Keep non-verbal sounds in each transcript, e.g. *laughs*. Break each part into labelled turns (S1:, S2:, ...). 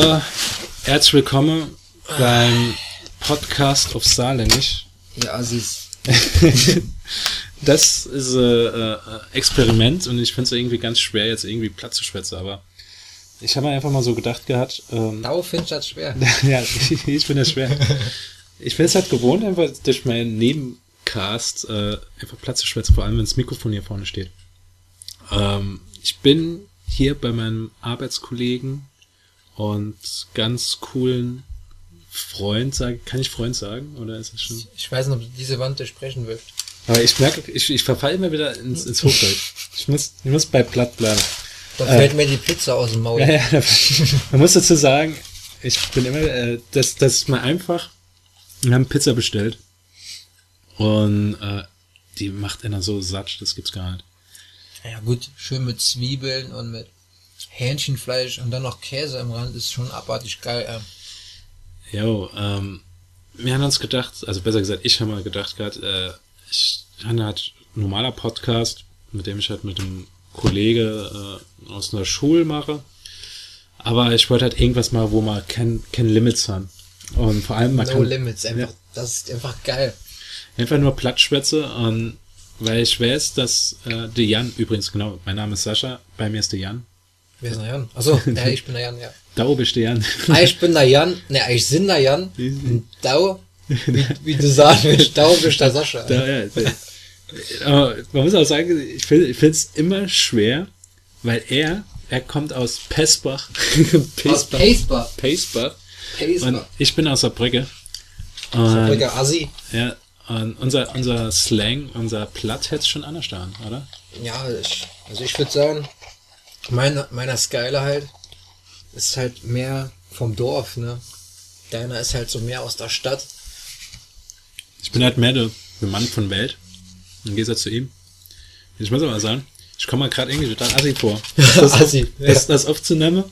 S1: So, herzlich willkommen beim Podcast auf Saarländisch.
S2: Ja, Assis. *laughs*
S1: das ist ein äh, äh, Experiment und ich finde es irgendwie ganz schwer, jetzt irgendwie Platz zu schwätzen, aber ich habe mir einfach mal so gedacht gehabt. Ähm,
S2: Dau findest du das schwer. *laughs*
S1: ja, ich, ich finde das schwer. Ich bin es halt gewohnt, einfach durch meinen Nebencast äh, einfach Platz zu schwätzen, vor allem wenn das Mikrofon hier vorne steht. Ähm, ich bin hier bei meinem Arbeitskollegen und ganz coolen Freund, sag, kann ich Freund sagen? Oder ist es schon?
S2: Ich weiß nicht, ob du diese Wand durchbrechen willst.
S1: Aber ich merke, ich, ich verfalle immer wieder ins, ins Hochdeutsch. Ich muss, ich muss bei platt bleiben.
S2: Da fällt mir die Pizza aus dem Maul.
S1: Ja, ja, da- *laughs* man muss dazu sagen, ich bin immer, äh, das, das ist mal einfach. Wir haben Pizza bestellt. Und äh, die macht einer so satt, das gibt's gar nicht.
S2: Ja gut, schön mit Zwiebeln und mit Hähnchenfleisch und dann noch Käse im Rand ist schon abartig geil. Ja.
S1: Jo, ähm, wir haben uns gedacht, also besser gesagt, ich habe mal gedacht gehabt, äh, ich habe halt normaler Podcast, mit dem ich halt mit einem Kollege äh, aus einer Schule mache. Aber ich wollte halt irgendwas mal, wo man kein, kein Limits haben. Und vor allem man
S2: No
S1: kann
S2: Limits, einfach,
S1: Ja.
S2: das ist einfach geil.
S1: einfach nur Plattschwätze und weil ich weiß, dass äh, der Jan, übrigens genau, mein Name ist Sascha, bei mir ist der Jan.
S2: Wer ist der Jan? Achso, *laughs* ja, ich bin der Jan, ja.
S1: Da oben ist der Jan.
S2: Ah, ich bin der Jan, ne, ich bin der Jan. Und Dau, wie, wie du *laughs* sagen willst, Dau bist der Sascha.
S1: Da, ja, aber man muss auch sagen, ich finde ich es immer schwer, weil er, er kommt aus Pesbach.
S2: Aus *laughs* Pacebach.
S1: Pesbach. Und ich bin aus Saarbrücke. Und,
S2: Saarbrücker Assi.
S1: ja, und unser, unser Slang, unser Platt hätte es schon anders oder?
S2: Ja, ich, also ich würde sagen, meiner, meiner Skyle halt ist halt mehr vom Dorf, ne? Deiner ist halt so mehr aus der Stadt.
S1: Ich bin halt mehr der, Mann von Welt. Im Gegensatz zu ihm. Ich muss aber sagen, ich komme mal gerade irgendwie total assi vor. *laughs* Das,
S2: Assi,
S1: das, das aufzunehmen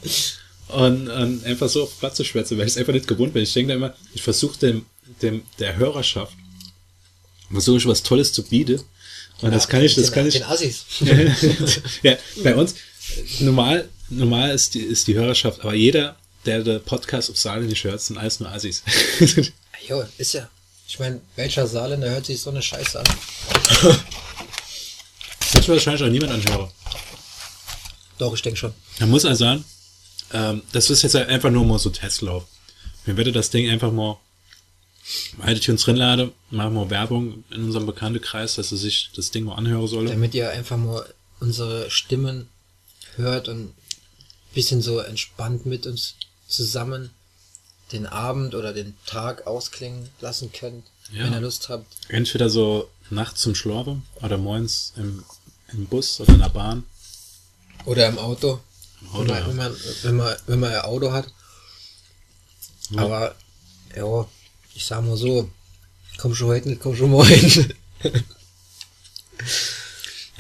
S1: und, und einfach so auf Platz zu schwätzen, weil ich es einfach nicht gewohnt bin. Ich denke da immer, ich versuche dem, dem, der Hörerschaft, versuche ich was Tolles zu bieten. Und das kann ich, das
S2: den,
S1: kann ich.
S2: Den Assis. *laughs*
S1: ja, bei uns, normal, normal ist die, ist die Hörerschaft, aber jeder, der den Podcast auf Saarländisch hört, sind alles nur Assis. *laughs*
S2: jo, ist ja. Ich meine, welcher Saarländer hört sich so eine Scheiße an?
S1: Das wird wahrscheinlich auch niemand anhören.
S2: Doch, ich denke schon.
S1: Man muss also sagen, ähm, das ist jetzt einfach nur mal so Testlauf. Wir werden das Ding einfach mal bei iTunes drin laden, machen wir Werbung in unserem Bekanntenkreis, dass sie sich das Ding mal anhören solle.
S2: Damit ihr einfach mal unsere Stimmen hört und ein bisschen so entspannt mit uns zusammen den Abend oder den Tag ausklingen lassen könnt,
S1: Ja.
S2: wenn ihr Lust habt.
S1: Entweder so nachts zum Schlafen oder morgens im, im Bus oder in der Bahn.
S2: Oder im Auto.
S1: Auto,
S2: wenn, man,
S1: ja.
S2: wenn, man, wenn, man, wenn man ein Auto hat.
S1: Ja.
S2: Aber, ja, ich sag mal so, komm schon heute nicht, komm schon morgen. *laughs*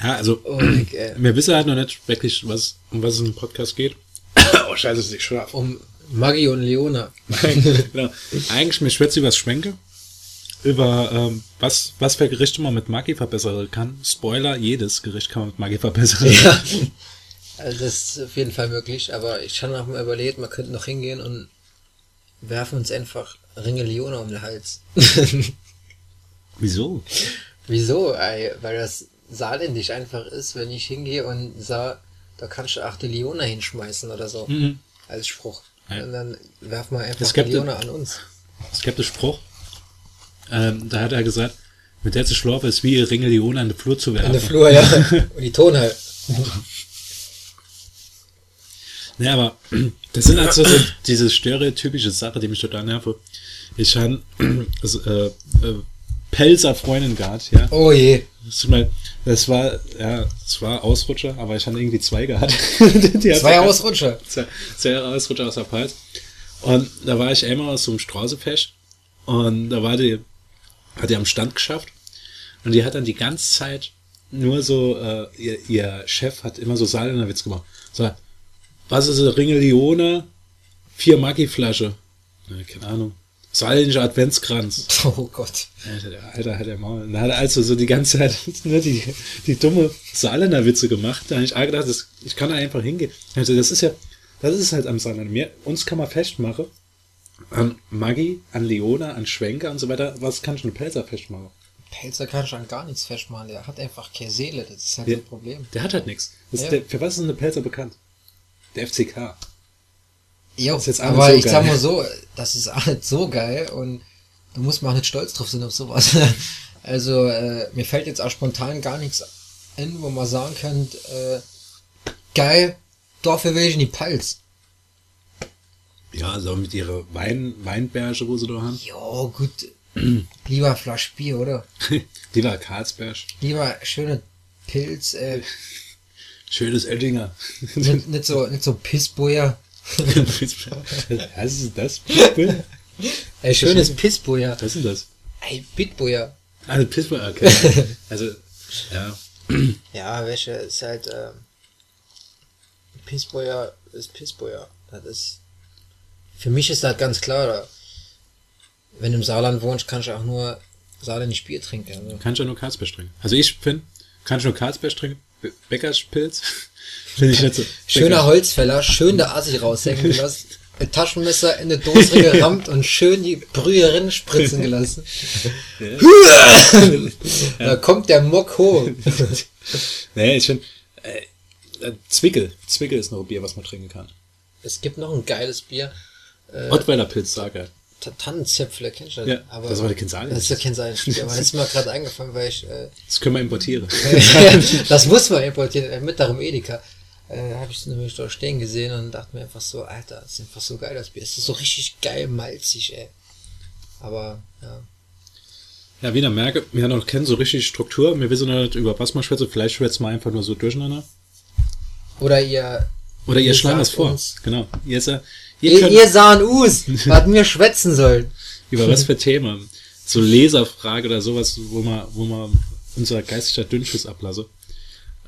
S1: Ja, also
S2: oh, Nick, ey. *clears throat*
S1: wir wissen halt noch nicht wirklich, was, um was es im Podcast geht. *coughs* oh, scheiße, ist nicht scharf.
S2: Um Maggie und Leona. *laughs*
S1: genau. Eigentlich, mir schwätzt über das Schwenke. Über ähm, was, was für Gerichte man mit Maggi verbessern kann. Spoiler, jedes Gericht kann man mit Maggi verbessern.
S2: ja. *laughs* Also das ist auf jeden Fall möglich, aber ich habe noch mal überlegt, man könnte noch hingehen und werfen uns einfach Ringe Leona um den Hals. *laughs*
S1: Wieso?
S2: Wieso? Ey, weil das saarländisch einfach ist, wenn ich hingehe und sag, da kannst du achte Leona hinschmeißen oder so.
S1: Mhm.
S2: Als Spruch.
S1: Ja.
S2: Und dann werfen wir einfach die Leona an uns.
S1: Es gibt einen Spruch. Ähm, da hat er gesagt, mit der zu schlafen ist wie Ringe Leone an den Flur zu werfen.
S2: In der Flur, ja. *laughs* Und die Tonhall. *laughs*
S1: Ja, aber *clears throat* das sind also so diese stereotypische Sache, die mich total nervt. Ich habe *clears throat* also, äh, äh, Pelzer Freundin gehabt, ja.
S2: Oh je.
S1: Das, tut mir- das war, ja, das war Ausrutscher, aber ich habe irgendwie zwei gehabt. *laughs*
S2: Zwei Ausrutscher.
S1: Zwei, zwei Ausrutscher aus der Pfalz. Und da war ich einmal aus so einem Straßefest und da war die, hat die am Stand geschafft und die hat dann die ganze Zeit nur so, äh, ihr, ihr Chef hat immer so Saarländer Witz gemacht. So, was ist eine Ringe Lione? Vier Maggi-Flasche. Ja, keine Ahnung. Saarländischer Adventskranz. *laughs*
S2: Oh Gott.
S1: Alter, der Alter hat der Maul. Und Da hat er also so die ganze Zeit *laughs* nur die, die dumme Saarländer Witze gemacht. Da habe ich auch gedacht, das, ich kann da einfach hingehen. Also das ist ja, Das ist halt am Saarland. Mir, uns kann man festmachen. An Maggi, an Leona, an Schwenker und so weiter. Was kann ich eine Pelzer festmachen?
S2: Pelzer kann schon gar nichts festmachen. Der hat einfach keine Seele. Das ist halt so ein Problem.
S1: Der hat halt nichts.
S2: Ja.
S1: der, für was ist eine Pelzer bekannt? Der FCK.
S2: Jo,
S1: Ist jetzt
S2: aber
S1: so
S2: ich
S1: geil.
S2: sag mal so, das ist auch nicht so geil und da muss man auch nicht stolz drauf sein auf sowas. *laughs* Also, äh, mir fällt jetzt auch spontan gar nichts ein, wo man sagen könnte, äh, geil, dafür will ich in die Palz.
S1: Ja, also mit ihrer Wein, Weinberge, wo sie da haben.
S2: Jo, gut, *clears throat* lieber Flasch Bier, oder? *laughs*
S1: Die war Karlsberg.
S2: Lieber schöne Pilz, äh, *laughs*
S1: Schönes Oettinger.
S2: nicht, nicht so, nicht so Pissboyer. *laughs*
S1: Was ist das? Pitbull?
S2: Äh, schönes Pissboyer.
S1: Was ist das?
S2: Ey, Bitboyer.
S1: Also Pitbull, okay. *laughs* Also, ja.
S2: Ja, welche ist halt, ähm, Pissboyer ist Pissboyer. Das ist, für mich ist das ganz klar, wenn du im Saarland wohnst, kannst du auch nur saarländisch Bier trinken. Also.
S1: Kann ich ja nur Karlsberg trinken. Also ich finde, kann ich nur Karlsberg trinken. Bäckerspilz. finde ich nicht so.
S2: Schöner Holzfäller, schön der Assi raushängen *laughs* gelassen, ein Taschenmesser in eine Dose gerammt und schön die Brühe rin spritzen gelassen. *laughs* Da kommt der Mock hoch. *laughs*
S1: Nee, ich finde, äh, Zwickel. Zwickel ist noch ein Bier, was man trinken kann.
S2: Es gibt noch ein geiles Bier,
S1: Ottweiler Pilz, sag er.
S2: Ta- Tannenzäpfle, kennst du das?
S1: Ja, das war der Kinsalien.
S2: Das ist kein Salzbier, *laughs* aber das ist mir gerade eingefallen, weil ich, äh,
S1: Das können wir importieren. *laughs*
S2: das muss man importieren, äh, mit darum Edeka. Äh, habe ich nämlich dort stehen gesehen und dachte mir einfach so, Alter, das ist einfach so geil, das Bier. Es ist so richtig geil malzig, ey. Aber, ja.
S1: Ja, wieder merke, wir haben noch keine so richtig Struktur. Wir wissen nicht, über was man schwätzt. Vielleicht schwätzt man einfach nur so durcheinander.
S2: Oder ihr,
S1: Oder ihr
S2: Ihr
S1: das
S2: sagt
S1: vor.
S2: uns-
S1: Genau. Ihr, sa- ihr
S2: ihr, sahen us, *laughs* was wir schwätzen sollen.
S1: über was für Themen. So Leserfrage oder sowas, wo man, wo man unser geistiger Dünnschiss ablasse.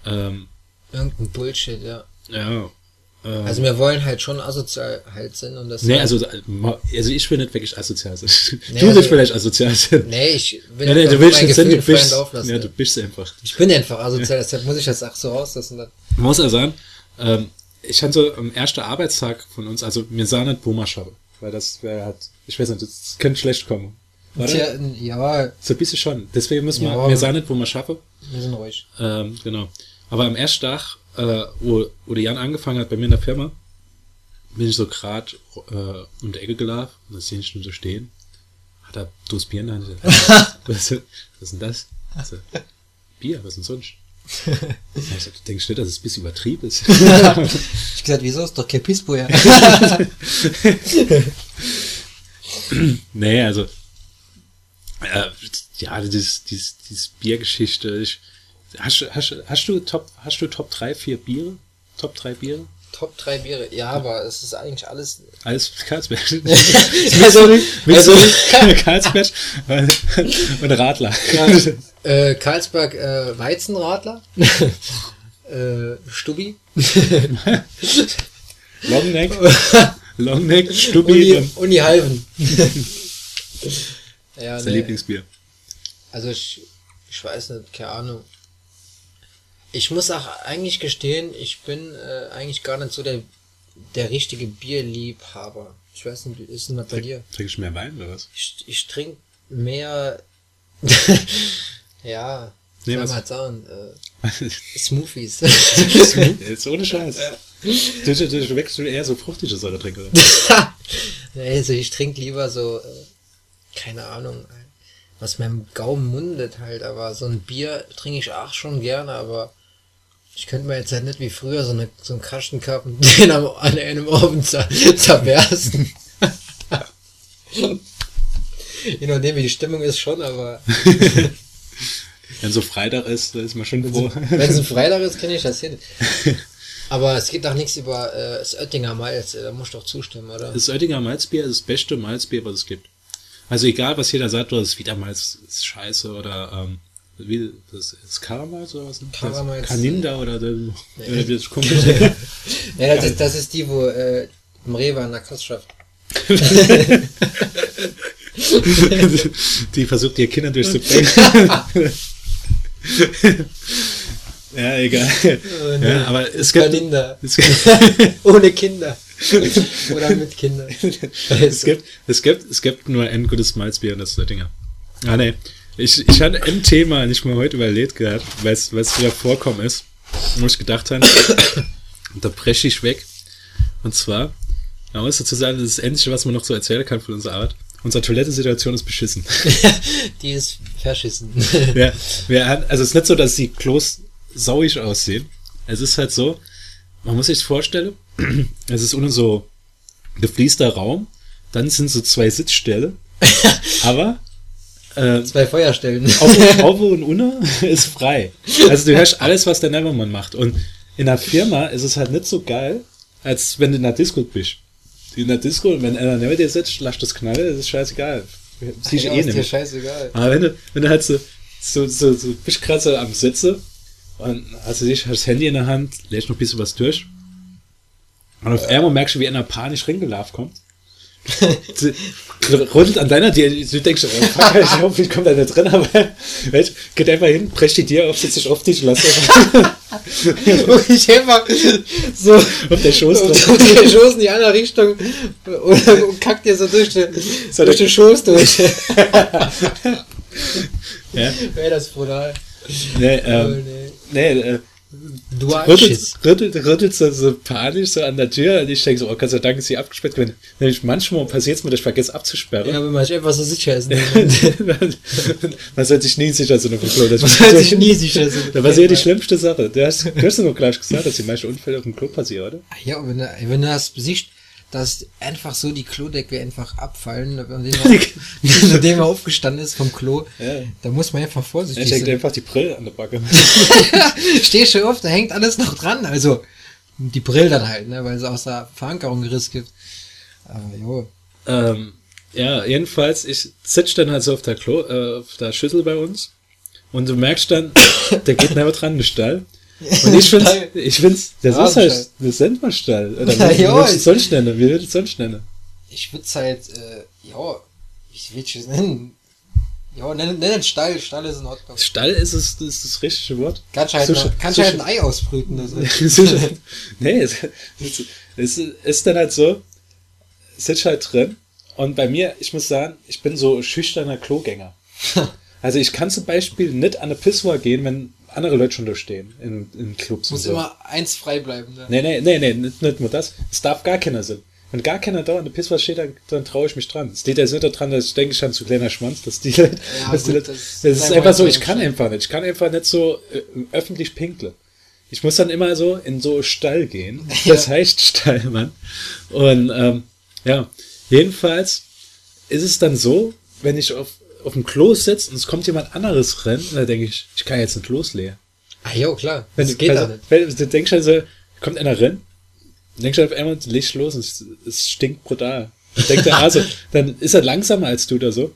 S1: Ähm,
S2: Irgendein Bullshit, ja.
S1: ja. Ähm,
S2: Also wir wollen halt schon asozial halt sein und das
S1: nee, also, also ich will nicht wirklich asozial sein.
S2: Nee,
S1: du
S2: also-
S1: willst vielleicht asozial sein.
S2: Nee, ich will
S1: nee,
S2: einfach
S1: du willst nicht sein, du bist,
S2: freien Lauf lassen,
S1: ja,
S2: ja.
S1: du bist einfach.
S2: Ich bin einfach *laughs* asozial, deshalb muss ich das auch so rauslassen. Dann.
S1: Muss ja sagen, ähm, ich hatte so am ersten Arbeitstag von uns, also mir sah nicht, wo man schaffe. Weil das wäre halt, ich weiß nicht, das könnte schlecht kommen. Oder?
S2: Tja, ja,
S1: So ein bisschen schon. Deswegen müssen wir,
S2: Ja.
S1: mir sah nicht, wo man schaffe.
S2: wir sind ruhig.
S1: Ähm, genau. Aber am ersten Tag, äh, wo, wo der Jan angefangen hat bei mir in der Firma, bin ich so grad äh, um die Ecke gelaufen und da sehe ich schon so stehen. Hat er dos Bier in der Hand. was, *laughs* was ist denn das? Also, Bier, was denn sonst? Ich *laughs* so, du denkst nicht, dass es ein bisschen übertrieben ist. *laughs* *laughs*
S2: Ich gesagt, wieso ist doch kein Pissboyer?
S1: nee, also, äh, ja, dieses, dieses, dieses Biergeschichte. Ich, hast, du- hast, hast du Top, hast du Top 3, 4 Biere? Top 3 Biere?
S2: Top 3 Biere. Ja, aber es ist eigentlich alles.
S1: Alles Karlsberg. *laughs*
S2: also, also
S1: Karlsberg und *laughs* Radler? *laughs*
S2: äh, Karlsberg äh, Weizenradler. äh, Stubi.
S1: Longneck, Longneck, Stubbi
S2: Uni,
S1: und
S2: Uni Halven. ja,
S1: sein
S2: nee.
S1: Lieblingsbier.
S2: Also ich, ich weiß nicht, keine Ahnung. Ich muss auch eigentlich gestehen, ich bin äh, eigentlich gar nicht so der, der richtige Bierliebhaber. Ich weiß nicht, wie ist denn das bei dir?
S1: Trinke ich mehr Wein oder was?
S2: Ich, ich trinke mehr, *laughs* ja,
S1: Nee, was-
S2: halt sagen, äh, *laughs* Smoothies. *laughs*
S1: Jetzt ohne Scheiß. Du, du, du wächst du eher so fruchtige Säure trinken. oder?
S2: Nee, also ich trinke lieber so, äh, keine Ahnung, was meinem Gaumen mundet halt, aber so ein Bier trinke ich auch schon gerne, aber ich könnte mir jetzt halt nicht wie früher so, eine, so einen Kastenkappen *laughs* den am, an einem Abend zer, zerbersten. Je nachdem wie die Stimmung ist schon, aber *laughs*
S1: Wenn so Freitag ist, da ist man schon froh. *laughs*
S2: wenn es ein Freitag ist, kenne ich das hin. Aber es geht doch nichts über äh, das Oettinger Malz, äh, da musst du doch zustimmen, oder?
S1: Das Oettinger Malzbier ist das beste Malzbier, was es gibt. Also egal, was jeder sagt, das ist wieder Malz ist scheiße oder ähm, wie das ist Karamalz oder was? ne?
S2: Karamalz.
S1: Das Kaninda oder, der, oder das kommt *laughs*
S2: Ja, das *laughs* ist, das ist die, wo äh, im Rewe an der Kasse schafft. *laughs*
S1: die versucht ihr Kinder durchzubringen. ja, egal. Ja, aber es gibt
S2: Kinder.
S1: es,
S2: Ohne Kinder. Oder mit Kindern.
S1: es, gibt, es, gibt, es gibt nur ein gutes Malzbier in das Dinger. Ah, nee. Ich, ich hatte ein Thema nicht mal heute überlegt gehabt, weil es wieder vorkommen ist, wo ich gedacht habe, *coughs* da breche ich weg. Und zwar, man muss dazu sagen, das ist das Einzige, was man noch so erzählen kann von unserer Arbeit. Unsere Toilettensituation ist beschissen. *laughs*
S2: Die ist verschissen. *laughs*
S1: ja, wir, also es ist nicht so, dass die Klos sauig aussehen. Es ist halt so, man muss sich vorstellen, *coughs* es ist ohne so gefließter Raum, dann sind so zwei Sitzstelle, *laughs* aber
S2: äh, zwei Feuerstellen.
S1: Auf, *laughs* und unter *laughs* ist frei. Also du hörst alles, was der Nevermann macht. Und in der Firma ist es halt nicht so geil, als wenn du in der Disco bist. In der Disco, wenn einer neben dir sitzt, lasst das knallen, das ist scheißegal.
S2: Sieh ich ja, eh ist dir scheißegal.
S1: Aber wenn du, wenn du halt so, so, so, so bist gerade so am Sitze und hast du dich das Handy in der Hand, lädst noch ein bisschen was durch. Und auf einmal merkst du, wie einer panisch reingelaufen kommt. *laughs* rüttelt an deiner Tür, du denkst, oh, fuck, ich hoffe, ich komme da nicht drin, aber *laughs* weißt, geht einfach hin, presst die Tür auf, setzt dich auf dich, lass *laughs*
S2: ich einfach so
S1: auf der Schoß
S2: auf, auf der Schoß in die andere Richtung oder kackt dir so durch, den, so durch den Schoß durch. ja. Wäre das brutal.
S1: Nee, ähm, oh, nee. nee äh, Du rüttelt, rüttelt, rüttelt so, so panisch so an der Tür und ich denke so, oh Gott sei Dank ist sie abgesperrt gewesen. Nämlich manchmal passiert es mir, dass ich vergesse abzusperren.
S2: Ja, wenn man sich einfach so sicher ist. Ne? *laughs*
S1: man sollte sich nie sicher sein auf dem Klo.
S2: Man sollte sich nie sicher sein.
S1: Das war sehr die schlimmste Sache. Du hast, du hast ja noch gleich gesagt, dass die meisten Unfälle auf dem Klo passieren, oder?
S2: Ja, wenn du, wenn du das siehst, dass einfach so die Klodeckel einfach abfallen, *laughs* *laughs* nachdem er aufgestanden ist vom Klo. Ja. Da muss man einfach vorsichtig
S1: sein. Er hängt einfach die Brille an der Backe. *laughs*
S2: Steh schon oft, da hängt alles noch dran. Also die Brille dann halt, ne, weil es aus der Verankerung Riss gibt. Aber jo.
S1: Ähm, ja, jedenfalls, ich sitze dann halt so auf der Klo, äh, auf der Schüssel bei uns und du merkst dann, *coughs* der geht *coughs* nicht dran, den Stall. Und ich finde, *laughs* ich find's, das ist halt, das nennt man Stall. Oder *laughs* ja, wie würdest du sonst nennen? Wie würdest du sonst nennen?
S2: Ich würde es halt, äh, ja, wie will ich es nennen? Ja, nenn, nenn Stall, Stall ist in Ordnung.
S1: Stall ist, es, ist das richtige Wort.
S2: Kannst halt, so, noch, kannst so, halt ein Ei ausbrüten. *laughs* Das
S1: nee, es, es, ist dann halt so, sitzt halt drin und bei mir, ich muss sagen, ich bin so schüchterner Klogänger. also ich kann zum Beispiel nicht an eine Pissoir gehen, wenn andere Leute schon da stehen in, in Clubs.
S2: Muss so. immer eins frei bleiben.
S1: Ne? Nee, nee, nee, nee, nicht, nicht nur das. Es darf gar keiner sein. Wenn gar keiner da an der Pisswas steht, dann, dann traue ich mich dran. Es steht jetzt nicht daran, dass ich denke, ich habe zu kleiner Schwanz, dass die Leute, ja, dass gut, die Leute, das, das ist einfach so, ich kann einfach nicht. Ich kann einfach nicht so äh, öffentlich pinkle. Ich muss dann immer so in so Stall gehen. *laughs* Das ja. heißt Stallmann. Und ähm, ja, jedenfalls ist es dann so, wenn ich auf auf dem Klo sitzt und es kommt jemand anderes rein, da denke ich, ich kann jetzt nicht losleeren.
S2: Ah, jo, klar.
S1: Wenn, das geht also, nicht. Wenn, du denkst also, kommt einer rein, denkst du auf einmal, leg los und es, es stinkt brutal. Denkt er, also, *laughs* dann ist er langsamer als du da so.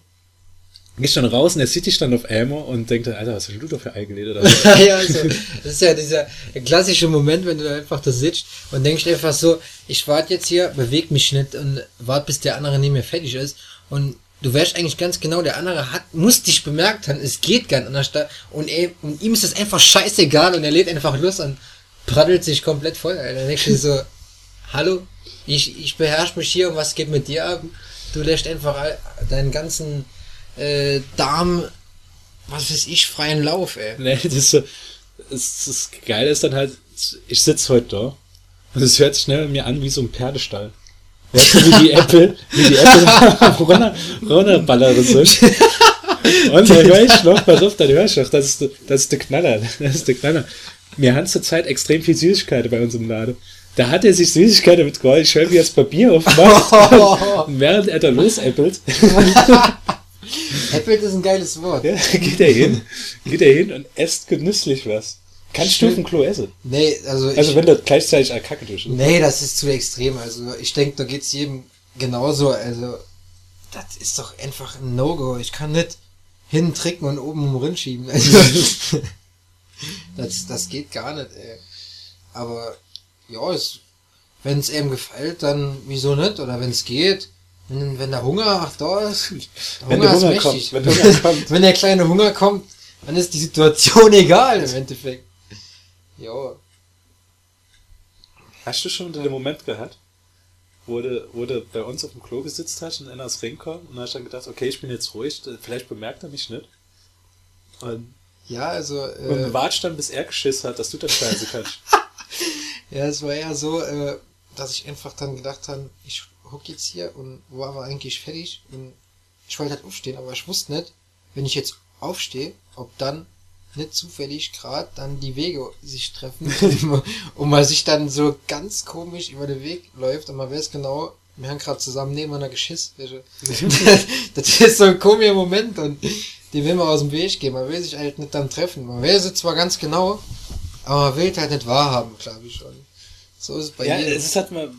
S1: Gehst dann raus und er sieht dich dann auf einmal und denkt dann, Alter, was hast du da für Ei gelegt? *laughs*
S2: ja, also, das ist ja dieser klassische Moment, wenn du da einfach da sitzt und denkst einfach so, ich warte jetzt hier, beweg mich nicht und warte, bis der andere neben mir fertig ist und du wärst eigentlich ganz genau, der andere hat, muss dich bemerkt haben, es geht gar nicht anders. Und, er, und ihm ist das einfach scheißegal und er lädt einfach los und praddelt sich komplett voll. Alter. Dann denkst du so, *laughs* hallo, ich, ich beherrsche mich hier und was geht mit dir ab? Du lässt einfach deinen ganzen äh, Darm, was weiß ich, freien Lauf, ey.
S1: Nee, das, ist so, das, das Geile ist dann halt, ich sitze heute da und es hört sich schnell mir an wie so ein Pferdestall. Wie die Apple, wie die Apple *laughs* runter, runterballern so. Und dann höre ich noch, pass auf, dann höre ich noch, das ist, das ist der Knaller, das ist der Knaller. Wir haben zurzeit extrem viel Süßigkeiten bei uns im Laden. Da hat er sich Süßigkeiten mitgeholt, ich höre, wie er das Papier aufmacht, und während er da losäppelt.
S2: Äppelt ist ein geiles Wort.
S1: Ja, geht er hin, geht er hin und esst genüsslich was. Kannst du auf dem Klo essen?
S2: Nee, also.
S1: Also ich, wenn du gleichzeitig eine Kacke durch.
S2: Nee, das ist zu extrem. Also ich denke, da geht's jedem genauso. Also, das ist doch einfach ein No-Go. Ich kann nicht hinten tricken und oben rum schieben. Also, *laughs* das, das geht gar nicht, ey. Aber ja, es, wenn es eben gefällt, dann wieso nicht? Oder wenn es geht, wenn, wenn der Hunger ach, da ist,
S1: der wenn Hunger, der Hunger ist mächtig. Kommt, wenn, der Hunger kommt. *laughs*
S2: wenn der kleine Hunger kommt, dann ist die Situation *laughs* egal im Endeffekt. Ja.
S1: Hast du schon den Moment gehabt, wo du, wo du bei uns auf dem Klo gesitzt hast und einer ist reingekommen und hast dann gedacht, okay, ich bin jetzt ruhig, vielleicht bemerkt er mich nicht. Und,
S2: Ja, also.
S1: und
S2: Äh,
S1: wartest dann, bis er geschissen hat, dass du dann scheiße kannst. *laughs*
S2: ja, es war ja so, äh, dass ich einfach dann gedacht habe, ich hock jetzt hier und war aber eigentlich fertig und ich wollte halt aufstehen, aber ich wusste nicht, wenn ich jetzt aufstehe, ob dann nicht zufällig gerade dann die Wege sich treffen *laughs* und, man sich dann so ganz komisch über den Weg läuft und man weiß genau, wir haben gerade zusammen nebeneinander geschissen. welche- *laughs* das ist so ein komischer Moment und den will man aus dem Weg gehen. Man will sich halt nicht dann treffen. Man weiß es zwar ganz genau, aber man will es halt nicht wahrhaben, glaube ich schon. So ist es bei
S1: ja,
S2: jedem.
S1: es ist halt mal,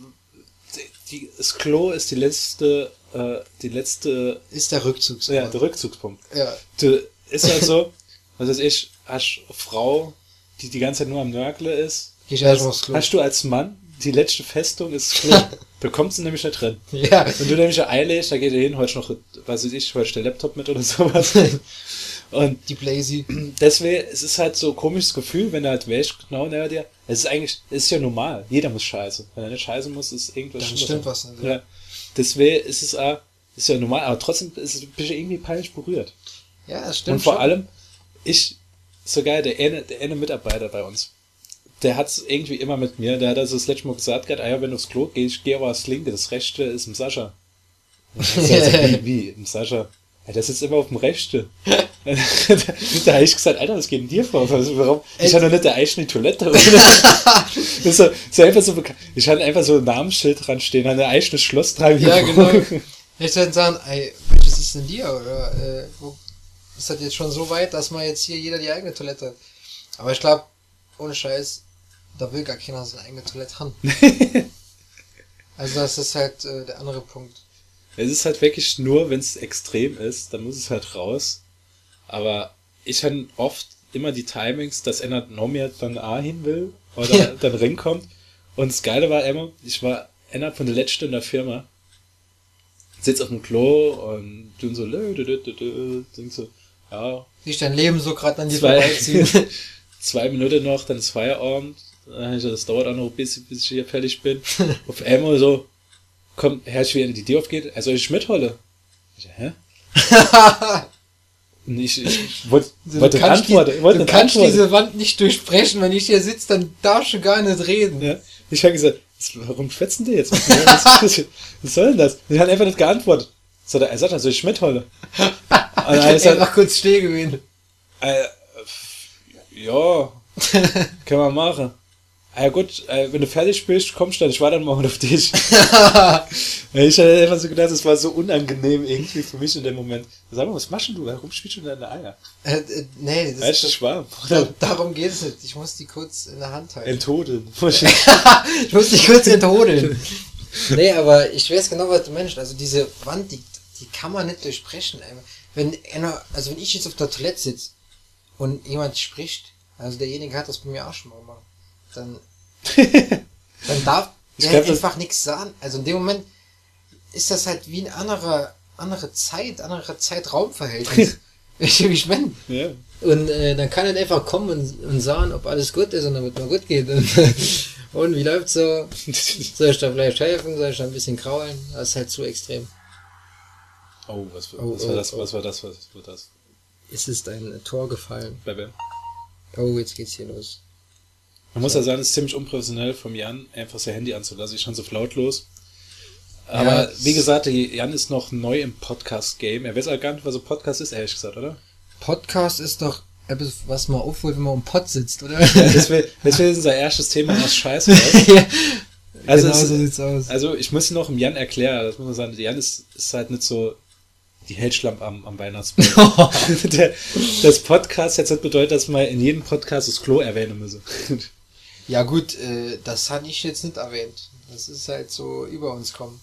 S1: die, das Klo ist die letzte, äh, die letzte,
S2: ist der Rückzugs.
S1: ja, der Rückzugspunkt.
S2: ja.
S1: Du, ist halt so, was weiß ich, hast eine Frau, die die ganze Zeit nur am Nörgle ist.
S2: Ich erst mal aufs Klo.
S1: Hast du als Mann, die letzte Festung ist Klo. *laughs* da kommst du nämlich nicht drin. *laughs*
S2: Ja.
S1: Wenn du nämlich hast, da geht ihr hin, heute noch, was weiß ich, heute der Laptop mit oder sowas. *laughs* Und
S2: Die Blazy. *clears throat*
S1: deswegen, es ist halt so ein komisches Gefühl, wenn du halt wäschst, genau neben dir. Es ist eigentlich, es ist ja normal. Jeder muss scheiße. Wenn er nicht scheiße muss, ist irgendwas
S2: Dann stimmt was nicht, ja.
S1: Ja. Deswegen ist es auch, ist ja normal, aber trotzdem ist es ein bisschen irgendwie peinlich berührt.
S2: Ja, das stimmt
S1: Und vor
S2: schon.
S1: allem, ich, sogar der eine, der eine Mitarbeiter bei uns, der hat's irgendwie immer mit mir, der hat also das letzte Mal gesagt, gerade, ah ja, wenn du aufs Klo gehst, ich gehe aber aufs linke, das rechte ist im Sascha. Ich *laughs* sag, wie, wie, im Sascha? Ja, der sitzt immer auf dem rechte. *laughs* da habe ich gesagt, Alter, was geht denn dir vor? Was- Warum? Ich hatte noch nicht der eigene Toilette. *laughs* das ist so, so einfach so. Ich hatte einfach so ein Namensschild dran stehen, an der eigene Schloss dran.
S2: Ja, genau. Ich würde sagen, ey, welches ist denn dir? Oder äh, wo, ist das jetzt schon so weit, dass man jetzt hier jeder die eigene Toilette hat? Aber ich glaube, ohne Scheiß, da will gar keiner seine eigene Toilette haben. *laughs* also das ist halt äh, der andere Punkt.
S1: Es ist halt wirklich nur, wenn es extrem ist, dann muss es halt raus. Aber ich habe oft immer die Timings, dass einer noch mehr dann A hin will oder
S2: Ja.
S1: dann reinkommt. Und das Geile war immer, ich war einer von der Letzten in der Firma, sitz auf dem Klo und tun so, denk so, ja,
S2: Siehst dein Leben so gerade an dir
S1: zwei,
S2: vorbeiziehen. *laughs*
S1: zwei Minuten noch, dann ist Feierabend. Das dauert auch noch ein bisschen, bis ich hier fertig bin. *laughs* Auf einmal so, kommt, herrscht wieder die Tür aufgeht, also ich mitholle. Ich, hä? *laughs* Und ich, ich wollte
S2: Du
S1: wollte eine
S2: kannst,
S1: Antwort.
S2: die,
S1: Ich wollte
S2: du kannst
S1: Antwort.
S2: diese Wand nicht durchbrechen. Wenn ich hier sitze, dann darfst du gar nicht reden.
S1: Ja, ich habe gesagt, warum schwätzen die jetzt? Was, was, was soll denn das? Ich habe einfach nicht geantwortet. So, er sagt, also ich mitholle. Und dann hab ich
S2: Ich
S1: gesagt,
S2: einfach kurz stehen gewesen.
S1: Äh, ja, *laughs* kann man machen. Ah ja gut, äh, wenn du fertig bist, kommst du dann, ich war dann morgen auf dich. *laughs* Ich hatte einfach so gedacht, es war so unangenehm irgendwie für mich in dem Moment. Sag mal, was machst du? Warum spielst du denn deine Eier?
S2: Äh, äh, nee, das
S1: Weißt
S2: ist,
S1: schwarm.
S2: da, darum geht es nicht. Ich muss die kurz in der Hand halten.
S1: Enttoden. *laughs*
S2: ich muss dich kurz enthodeln. nee, aber ich weiß genau, was du meinst. Also diese Wand, die, die kann man nicht durchbrechen. ey. Wenn einer, also wenn ich jetzt auf der Toilette sitze und jemand spricht, also derjenige hat das bei mir auch schon mal gemacht, dann, *laughs* dann darf der
S1: glaub,
S2: einfach nichts sagen. Also in dem Moment ist das halt wie ein anderer, andere Zeit, anderer Zeitraumverhältnis. *laughs* ich, ich mein,
S1: ja.
S2: und äh, dann kann er einfach kommen und, und sagen, ob alles gut ist und damit mal gut geht. Und, *laughs* und wie läuft's so? Soll ich da vielleicht helfen? Soll ich da ein bisschen kraulen? Das ist halt zu extrem.
S1: Oh, was, war-
S2: Oh,
S1: was war
S2: oh,
S1: das?
S2: oh.
S1: Was war das? Was war das?
S2: Es ist ein Tor gefallen.
S1: Bei wem?
S2: Oh, jetzt geht's hier los.
S1: Man muss ja sagen, es ist ziemlich unprofessionell vom Jan, einfach sein Handy anzulassen. Ich schon so lautlos. Aber
S2: Ja,
S1: wie gesagt, Jan ist noch neu im Podcast-Game. Er weiß auch gar nicht, was ein Podcast ist, ehrlich gesagt, oder?
S2: Podcast ist doch etwas, was man aufholt, wenn man im Pott sitzt, oder?
S1: Ja, deswegen, deswegen ist unser erstes Thema was scheiße. *laughs*
S2: ja,
S1: Also,
S2: genau
S1: es,
S2: so sieht's aus.
S1: also ich muss noch im Jan erklären, das muss man sagen, der Jan ist, ist halt nicht so die Hellschlampe am, am Weihnachtsbaum. *laughs* der, das Podcast jetzt nicht bedeutet, dass man in jedem Podcast das Klo erwähnen müsse.
S2: ja gut, äh, das hatte ich jetzt nicht erwähnt. Das ist halt so über uns kommen.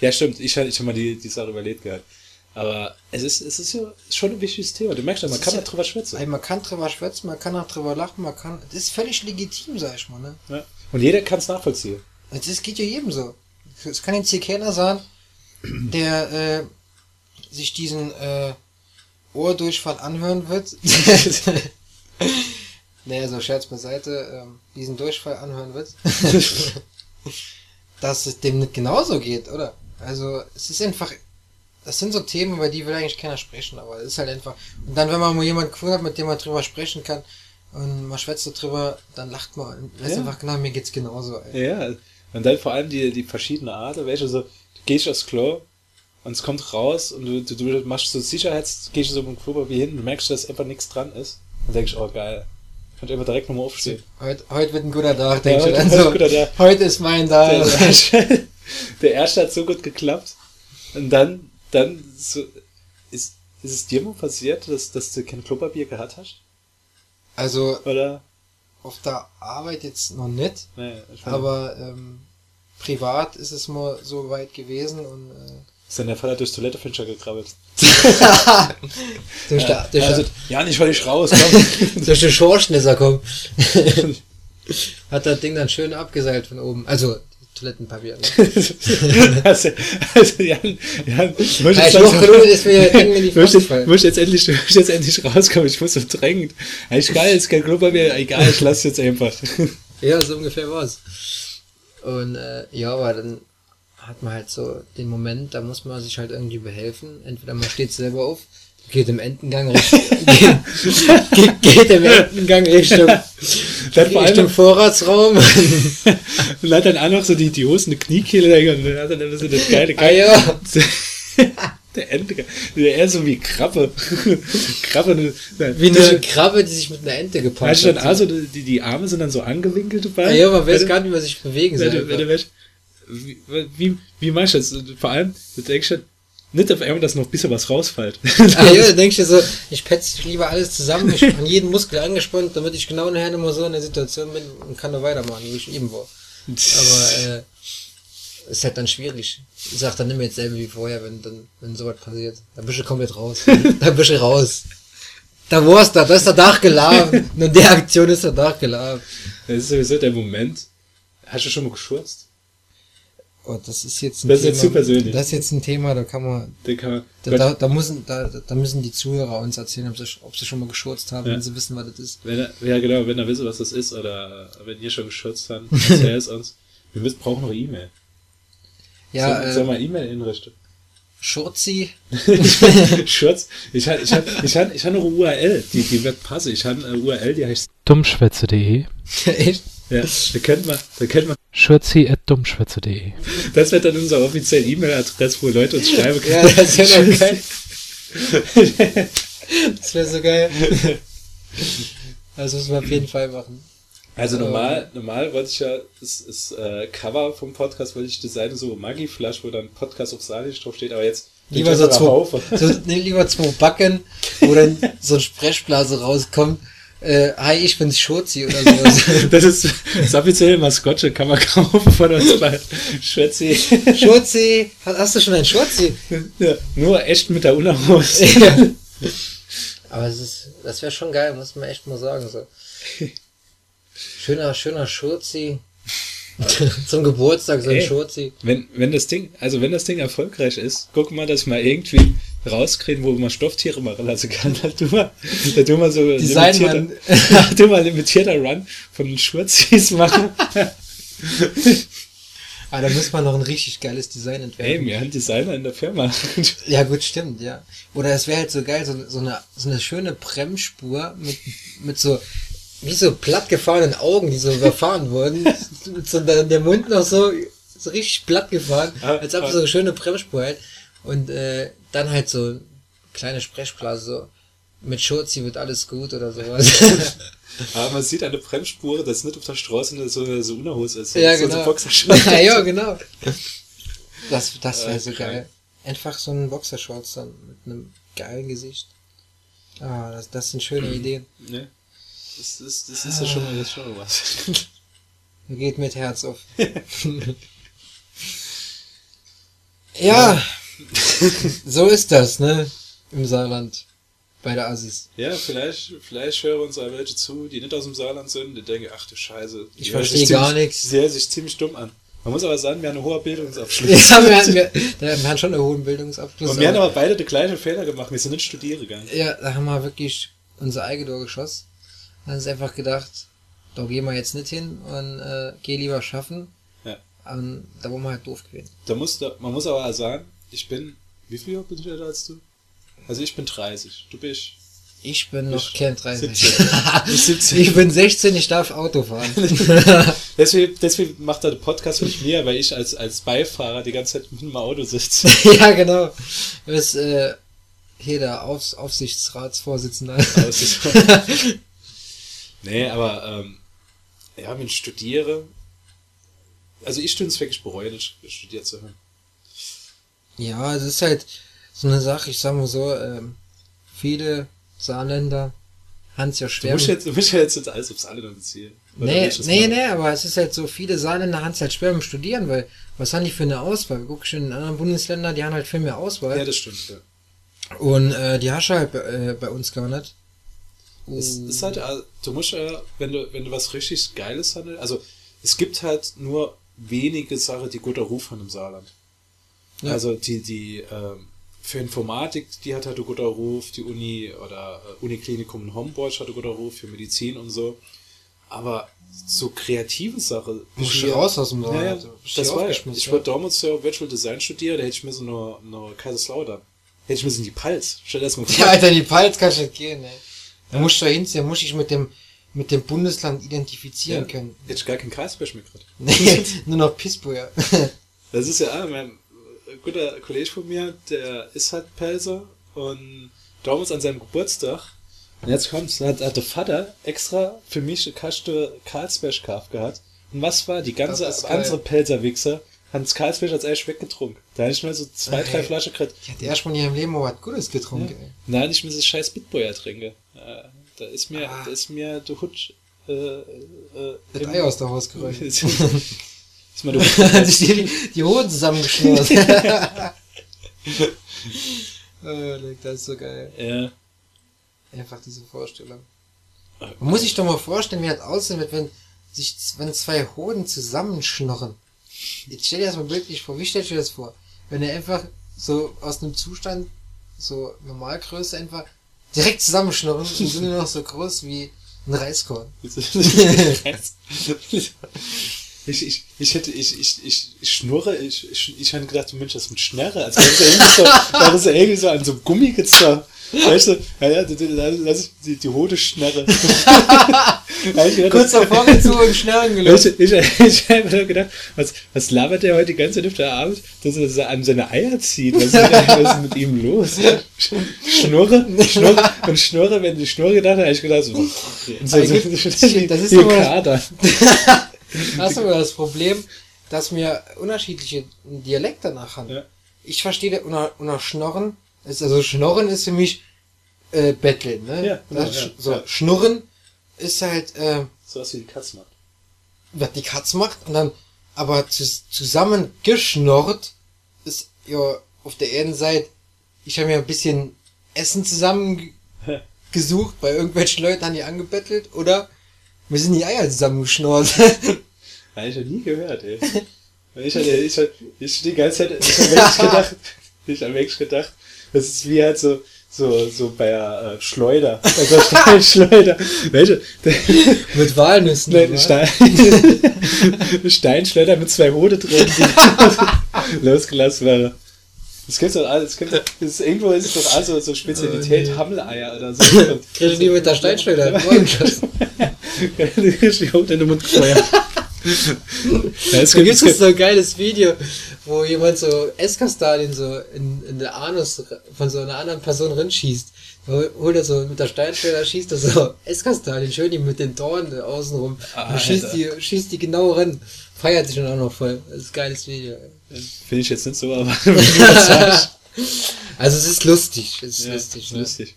S1: ja, stimmt, ich, ich habe mal die, die Sache überlegt gehabt. Aber es ist, es ist ja schon ein wichtiges Thema. Du merkst ja, man
S2: Es
S1: kann
S2: ist
S1: da
S2: ja-
S1: drüber schwätzen.
S2: Ey, man kann drüber schwätzen, man kann auch drüber lachen, man kann. Das ist völlig legitim, sag ich mal, ne?
S1: Ja. Und jeder kann es nachvollziehen.
S2: Das geht ja jedem so. Es kann jetzt hier keiner sagen, der äh, sich diesen äh, Ohrdurchfall anhören wird. *laughs* *laughs* naja, so Scherz beiseite, ähm, diesen Durchfall anhören wird. *laughs* dass es dem nicht genauso geht, oder? Also, es ist einfach, das sind so Themen, über die will eigentlich keiner sprechen, aber es ist halt einfach, und dann, wenn man mal jemanden gefunden hat, mit dem man drüber sprechen kann, und man schwätzt so drüber, dann lacht man, und weiß
S1: Ja.
S2: einfach genau, mir geht's genauso, ey.
S1: Ja, und dann vor allem die, die verschiedene Arten, welche so, du gehst aufs Klo und es kommt raus und du, du, du machst so Sicherheits, gehst so mit dem Klopapier hin, du merkst, dass einfach nichts dran ist. Und denkst, oh geil, kann ich einfach direkt nochmal aufstehen.
S2: Heute, heute wird ein guter Tag, denkst
S1: Ja,
S2: du
S1: heute
S2: dann so.
S1: guter Tag.
S2: Heute ist mein Tag.
S1: Der erste, *laughs* der erste hat so gut geklappt. Und dann, dann so, ist, ist es dir mal passiert, dass, dass du kein Klopapier gehabt hast?
S2: Also,
S1: Oder?
S2: auf der Arbeit jetzt noch nicht,
S1: Nee,
S2: aber ähm, privat ist es mal so weit gewesen und äh,
S1: ist dann der Vater durchs Toilettefenster gekrabbelt.
S2: durch, der, durch,
S1: Also,
S2: der,
S1: ja, nicht, weil ich raus, komm. *laughs*
S2: durch den Schorschnisser kommen. *laughs* Hat das Ding dann schön abgeseilt von oben. Also Toilettenpapier. Ne? *laughs*
S1: also, also, Jan, Jan, ich muss
S2: Ja,
S1: jetzt
S2: ich
S1: Ich
S2: Faust
S1: jetzt, jetzt endlich, muss jetzt endlich rauskommen, ich muss so drängend. Ja, ist geil, ist kein Klopapier, egal, ich lasse jetzt einfach.
S2: Ja, so ungefähr war's. Und äh, ja, aber dann hat man halt so den Moment, da muss man sich halt irgendwie behelfen. Entweder man steht selber auf, geht im Entengang Richtung, *laughs* geht, geht im Entengang Richtung,
S1: Dann vor
S2: Richtung Vorratsraum. *laughs*
S1: und hat dann auch noch so die, die Hosen, eine Kniekehle und dann hat dann immer so das geile,
S2: ah ja, *laughs*
S1: der Ente, der eher so wie Krabbe. Krabbe, ne,
S2: wie eine Krabbe, die sich mit einer Ente
S1: dann
S2: hat.
S1: also, die, die Arme sind dann so angewinkelt dabei?
S2: Ah ja, man weiß
S1: Wenn-
S2: gar nicht, wie man sich bewegen soll.
S1: Wie, wie, wie machst du das? Vor allem, du denkst schon, nicht auf einmal, dass noch ein bisschen was rausfällt. *laughs*
S2: Ah ja, da denkst du so, ich petze lieber alles zusammen, ich *laughs* habe jeden Muskel angespannt, damit ich genau nachher immer so in der Situation bin und kann nur weitermachen, wie ich eben war. Aber äh, ist halt dann schwierig. Ich sag dann immer jetzt selber wie vorher, wenn dann, wenn sowas passiert. Da bist du komplett raus. *laughs* Da bist du raus. Da war's da, da ist der Dach geladen. Nur in der Aktion ist der Dach geladen.
S1: Das ist sowieso der Moment. Hast du schon mal geschurzt?
S2: Oh, das ist jetzt ein
S1: Das ist
S2: Thema.
S1: jetzt zu persönlich.
S2: Das ist jetzt ein Thema, da kann man,
S1: Den kann man,
S2: da, da, da müssen, da, da müssen die Zuhörer uns erzählen, ob sie, ob sie schon mal geschurzt haben,
S1: Ja.
S2: wenn sie wissen, was das ist.
S1: wenn er, ja genau, wenn er wisst, was das ist, oder wenn ihr schon geschürzt habt, erzähl es uns. *laughs* Wir müssen, brauchen noch E-Mail.
S2: Ja,
S1: soll, soll
S2: äh,
S1: mal E-Mail inrichten?
S2: Schurzi, *laughs*
S1: Schürz? Ich habe ich hab, ich hab, ich hab noch eine URL, die, die wird passen. Ich habe eine URL, die heißt,
S3: Dummschwätze.de *laughs*
S2: echt?
S1: Ja, *laughs* da kennt man, da kennt man,
S3: schürzi.dummschwätze.de
S1: das wird dann unsere offizielle E-Mail-Adresse, wo Leute uns schreiben
S2: Ja,
S1: können.
S2: das ist ja noch geil. Das wäre so geil. Das müssen wir auf jeden Fall machen.
S1: Also normal, normal wollte ich ja das, das äh, Cover vom Podcast wollte ich designen, so Maggi-Flasch, wo dann Podcast auf Salisch drauf steht, aber jetzt
S2: Lieber so zwei, so, nee, lieber zwei Backen, wo dann so ein Sprechblase rauskommt. Äh, hi, ich bin's Schurzi oder sowas. *laughs*
S1: Das ist das offizielle Maskottchen, kann man kaufen von uns bei Schwätzi.
S2: Schurzi, hast, du schon ein Schurzi?
S1: Ja, nur echt mit der Unterhose. *laughs*
S2: Ja. Aber es ist, das wäre schon geil, muss man echt mal sagen. So. Schöner, schöner Schurzi. *laughs* Zum Geburtstag so ein
S1: Ey.
S2: Schurzi.
S1: Wenn, wenn das Ding, also wenn das Ding erfolgreich ist, guck mal, dass wir irgendwie rauskriegen, wo man Stofftiere machen lassen kann. *laughs* Da tun wir, da tun wir so limitierter, tun wir limitierter Run von den Schwurzis machen. *laughs*
S2: Ah, da muss man noch ein richtig geiles Design entwerfen.
S1: Ey, wir haben Designer in der Firma. *laughs*
S2: Ja, gut, stimmt, ja. Oder es wäre halt so geil, so, so, eine, so eine schöne Bremsspur mit, mit so, wie so plattgefahrenen Augen, die so überfahren wurden. mit so der, Mund noch so, so richtig platt gefahren,
S1: Ah,
S2: als ob
S1: ah.
S2: so eine schöne Bremsspur halt. Und äh, dann halt so kleine Sprechblase, so mit Schurzi wird alles gut oder sowas. *laughs*
S1: Aber man sieht eine Bremsspur, das nicht auf der Straße eine so, so Unterhose ist.
S2: ja,
S1: so,
S2: genau.
S1: So
S2: ja, *laughs* ja, genau. Das, das wäre
S1: Äh,
S2: so geil. Einfach so ein Boxershorts dann mit einem geilen Gesicht. Ah, das, das sind schöne Ideen.
S1: Ne? Das ist, das ist ja schon mal, das ist schon mal was. *laughs*
S2: Geht mit Herz auf. ja, *laughs* so ist das, ne? Im Saarland. Bei der Assis.
S1: Ja, vielleicht, vielleicht hören uns auch welche zu, die nicht aus dem Saarland sind, die denken, ach du Scheiße.
S2: Ich verstehe gar nichts.
S1: Sie hören sich ziemlich dumm an. Man muss aber sagen, wir haben einen hohen Bildungsabschluss.
S2: Ja, wir, hatten, wir, wir haben schon einen hohen Bildungsabschluss.
S1: Und wir haben
S2: aber-
S1: aber beide die gleichen Fehler gemacht. Wir sind nicht studieren gegangen.
S2: Ja, da haben wir wirklich unser Eigentor geschossen. Dann ist einfach gedacht, da gehen wir jetzt nicht hin und äh, geh lieber schaffen.
S1: Ja.
S2: an, da wo man halt doof gewesen.
S1: Da muss, da, man muss aber sagen, ich bin, wie viel Jahre bin ich älter als du? Also ich bin 30, du bist
S2: Ich bin noch kein 30.
S1: 17. Ich 17.
S2: ich bin 16, ich darf Auto fahren. *laughs*
S1: Deswegen, deswegen macht er den Podcast mit mir, weil ich als, als Beifahrer die ganze Zeit mit dem Auto sitze. *laughs*
S2: ja, genau. Du bist äh, hier der Aufs Aufsichtsratsvorsitzende. *laughs*
S1: Nee, aber ähm, ja, wenn ich studiere, also ich tue es wirklich bereuen, nicht studiert zu haben.
S2: Ja, es ist halt so eine Sache, ich sag mal so, ähm, viele Saarländer haben es ja
S1: Du
S2: schwer.
S1: musst,
S2: mit-
S1: jetzt, du musst ja jetzt nicht alles aufs alle beziehen.
S2: Nee,
S1: du
S2: nee, nee, aber es ist halt so, viele Saarländer haben es halt schwer beim Studieren, weil was haben die für eine Auswahl? Guck schon in anderen Bundesländern, die haben halt viel mehr Auswahl.
S1: Ja, das stimmt, ja.
S2: Und äh, die hast du halt äh, bei uns gar nicht.
S1: Es ist halt, äh, du musst ja, wenn du, wenn du was richtig Geiles handelst, also es gibt halt nur wenige Sachen, die guter Ruf haben im Saarland.
S2: Ja.
S1: Also die, die, ähm, für Informatik, die hat halt einen guter Ruf, die Uni oder äh, Uniklinikum in Homburg hat einen guter Ruf für Medizin und so. Aber so kreative Sachen.
S2: Musst
S1: ich-
S2: raus aus dem
S1: ja, ja.
S2: Bist
S1: das war ja. Ich
S2: ja.
S1: wollte damals ja Virtual Design studieren, da hätte ich mir so eine, eine Kaiserslautern. Hätte ich mir so in die Palz. Stell dir das mal *laughs* vor.
S2: Ja, Alter, die Palz kannst du nicht gehen, ey. Da musst du da hinziehen, da musst du dich mit dem, mit dem Bundesland identifizieren können.
S1: Hätte ich gar keinen Kreisbash mehr. *laughs*
S2: Nee, nur noch Pispo, ja.
S1: Das ist ja, ah, mein guter Kollege von mir, der ist halt Pelzer und damals an seinem Geburtstag, und jetzt kommt's, hat, hat der Vater extra für mich eine Kaste Karlsberg gekauft gehabt. Und was war? Die ganze andere Pelzer-Wichser haben das Karlsberg als Eis weggetrunken. Da hätte ich mir so zwei, drei. Flaschen gekriegt.
S2: Ich hatte erst mal in ihrem Leben mal was Gutes getrunken, ey.
S1: Nein, ich mir das scheiß Bitboy trinke. Äh, da ist mir,
S2: Ah.
S1: da ist mir der Hutsch, äh, äh,
S2: Das Ei aus der Haus gerollt. *laughs* *laughs*
S1: ist
S2: Hat *laughs* sich die, die Hoden zusammengeschnurrt. *laughs* oh, Leck, das ist so geil.
S1: ja.
S2: Einfach diese Vorstellung. Man muss sich doch mal vorstellen, wie das aussehen wird, wenn sich, wenn zwei Hoden zusammenschnorren. Jetzt stell dir das mal bildlich vor. Wie stellst du dir das vor? Wenn er einfach so aus einem Zustand, so Normalgröße einfach direkt zusammenschnorren und sind nur noch so groß wie ein Reiskorn. *laughs*
S1: Ich, ich, ich hätte, ich, ich, ich, ich schnurre, ich, ich, ich hätte gedacht, Mensch, das ist mit Schnarre, als wäre das irgendwie so, wäre das irgendwie so an so einem Gummi gezogen. Weißt du, ja, ja, lass ich die, die Hode schnarre. Da *laughs* hab ich gedacht,
S2: Kurz davor gezogen und Schnarren gelöst.
S1: ich, ich, ich habe mir gedacht, was, was labert der heute die ganze Zeit der Abend, dass er, dass er an seine Eier zieht? Was ist, was ist mit ihm los? Schnurre, Schnurre, und Schnurre, wenn die Schnurre gedacht hat, habe ich gedacht, so, und so, so,
S2: Eigentlich-
S1: so, so,
S2: das ist
S1: wie
S2: aber-
S1: Kater. *laughs* *laughs* *laughs*
S2: Hast du aber das Problem, dass wir unterschiedliche Dialekte danach haben.
S1: Ja.
S2: Ich verstehe unter, unter Schnorren, ist also Schnorren ist für mich äh, Betteln, ne?
S1: Ja, genau,
S2: das,
S1: ja,
S2: so,
S1: ja.
S2: Schnurren ist halt, äh,
S1: So was wie die Katze macht.
S2: was die Katz macht und dann aber zu, zusammen geschnorrt ist ja auf der Erdenseite, ich habe mir ein bisschen Essen zusammen ge- gesucht, *laughs* bei irgendwelchen Leuten haben die angebettelt oder wir sind die Eier zusammengeschnurrt. *laughs*
S1: Habe ich ja nie gehört, ey. Ich hatte, ich hatte, ich die ganze Zeit, ich habe wirklich gedacht, ich habe wirklich gedacht, das ist wie halt so, so, so bei äh, Schleuder, *laughs* bei so einer Schleuder. Welche?
S2: Mit Walnüssen.
S1: Nein? Stein, *laughs* Steinschleuder mit zwei Hode drin, die losgelassen wäre. Das gibt's doch alles, das das ist, irgendwo ist es doch also so Spezialität,
S2: Oh, nee.
S1: Hammeleier oder so. *laughs*
S2: Kriegst du die mit der Steinschleuder?
S1: Du kriegst die Haut in den Mund gefeuert. Ja, es
S2: Da
S1: gibt, es
S2: so ein geiles Video, wo jemand so Esskastadien so in, in der Anus von so einer anderen Person rinschießt. Da holt er so mit der Steinschleuder, schießt er so Esskastadien, schön die mit den Dornen da außenrum.
S1: Ah,
S2: schießt die, schießt die genau rein. Feiert sich dann auch noch voll. Das ist ein geiles Video. *laughs*
S1: finde ich jetzt nicht so, aber. *laughs* *laughs*
S2: Also es ist lustig. Es ist
S1: Ja,
S2: lustig.
S1: ist
S2: Ne?
S1: lustig.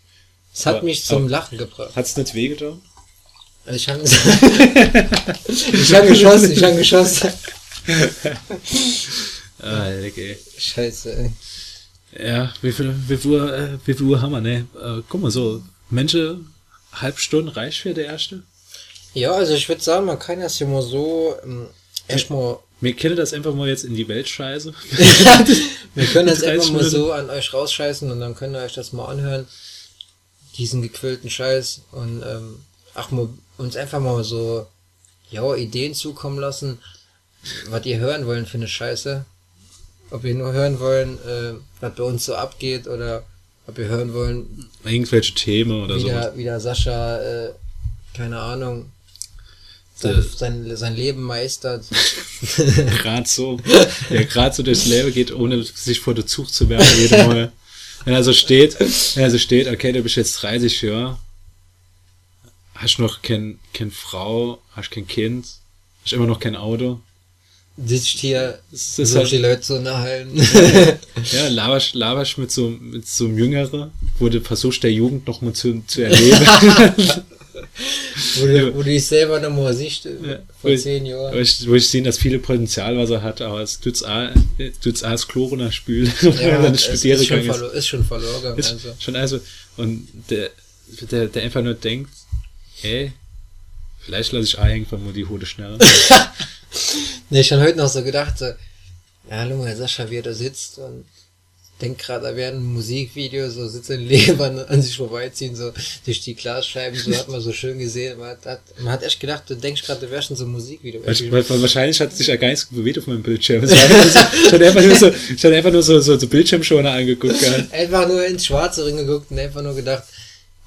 S2: Es hat
S1: Aber-
S2: mich zum Lachen gebracht.
S1: Hat's nicht wehgetan?
S2: Ich habe ich hab geschossen, ich habe geschossen.
S1: Ah, leck, ey.
S2: Scheiße, ey.
S1: Ja, wie viel, wie viel Uhr, äh, wie viel Uhr haben wir, ne? Äh, guck mal, so, Menschen, halb Stunde reicht für der erste?
S2: Ja, also ich würde sagen, man kann das hier mal so ähm, erstmal.
S1: Wir kennen das einfach mal jetzt in die Welt scheiße. *laughs*
S2: Wir können das
S1: 30
S2: einfach mal so an euch rausscheißen und dann könnt ihr euch das mal anhören. Diesen gequillten Scheiß und ähm, ach mal uns einfach mal so ja, Ideen zukommen lassen. was ihr hören wollen für eine Scheiße. Ob ihr nur hören wollen, äh, was bei uns so abgeht oder ob ihr hören wollen,
S1: Irgendwelche Themen oder so.
S2: der, wie der Sascha, äh, keine Ahnung, sein,
S1: Der-
S2: sein, sein Leben meistert. *laughs*
S1: Gerade so. Der gerade so durchs Leben geht, ohne sich vor den Zug zu werfen, jedes Mal. Wenn er so steht, wenn er so steht, okay, du bist jetzt 30 Jahre, hast noch kein, kein Frau, hast kein Kind, hast immer noch kein Auto.
S2: Sitzt hier,
S1: Das ist
S2: so
S1: halt-
S2: die Leute so nachhalten. *laughs*
S1: Ja, laberst, laberst mit so, mit so einem Jüngeren, wo du versuchst, der Jugend noch mal zu, zu erleben. *laughs*
S2: wo, du, wo du dich selber noch mal siehst,
S1: Ja,
S2: vor
S1: wo
S2: zehn
S1: wo
S2: Jahren.
S1: ich, wo ich sehe, dass viele Potenzial, was er hat, aber *laughs* es tut's auch, tut's auch das Chlor spül, wenn
S2: Ja,
S1: er
S2: es
S1: studieren
S2: ist, schon
S1: ist.
S2: verlo ist schon verloren.
S1: Ist
S2: Also.
S1: schon also, und der, der, der einfach nur denkt, ey, vielleicht lasse ich auch irgendwann mal die Hode schneller. *laughs*
S2: Nee, ich habe heute noch so gedacht, so, ja, Lunge, Herr Sascha, wie er da sitzt und denkt gerade, da wäre ein Musikvideo, so sitzt ein *laughs* Leben an, an sich vorbeiziehen, so durch die Glasscheiben, so hat man so schön gesehen. Man hat, man hat echt gedacht, du denkst gerade, du wärst in so ein Musikvideo.
S1: Wahrscheinlich hat sich ja gar nichts bewegt auf meinem Bildschirm. *laughs* So- Ich hatte einfach nur so, ich hatte einfach nur so, so, so Bildschirmschoner angeguckt gehabt. *laughs*
S2: Einfach nur ins Schwarze reingeguckt und einfach nur gedacht,